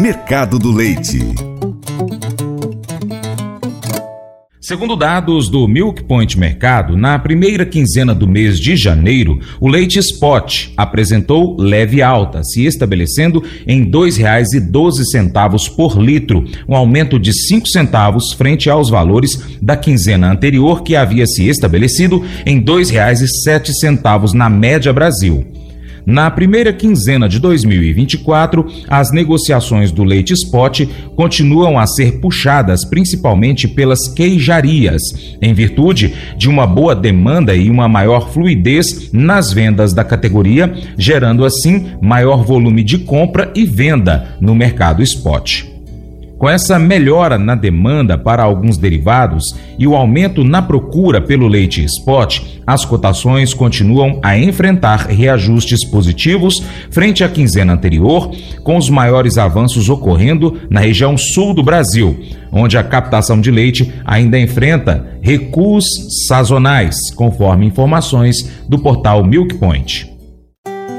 Mercado do Leite. Segundo dados do Milk Point Mercado, na primeira quinzena do mês de janeiro, o leite spot apresentou leve alta, se estabelecendo em R$ 2,12 por litro, um aumento de 5 centavos frente aos valores da quinzena anterior, que havia se estabelecido em R$ 2,07 na média Brasil. Na primeira quinzena de 2024, as negociações do leite spot continuam a ser puxadas principalmente pelas queijarias, em virtude de uma boa demanda e uma maior fluidez nas vendas da categoria, gerando assim maior volume de compra e venda no mercado spot. Com essa melhora na demanda para alguns derivados e o aumento na procura pelo leite spot, as cotações continuam a enfrentar reajustes positivos frente à quinzena anterior, com os maiores avanços ocorrendo na região sul do Brasil, onde a captação de leite ainda enfrenta recuos sazonais, conforme informações do portal Milk Point.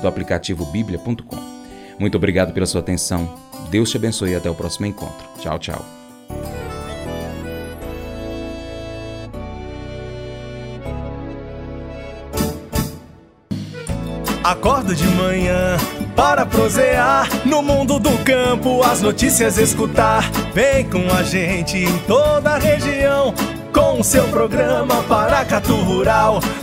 do aplicativo bíblia.com. Muito obrigado pela sua atenção. Deus te abençoe e até o próximo encontro. Tchau, tchau. Acordo de manhã para prosear no mundo do campo, as notícias escutar. Vem com a gente em toda a região com o seu programa Paracatu Rural.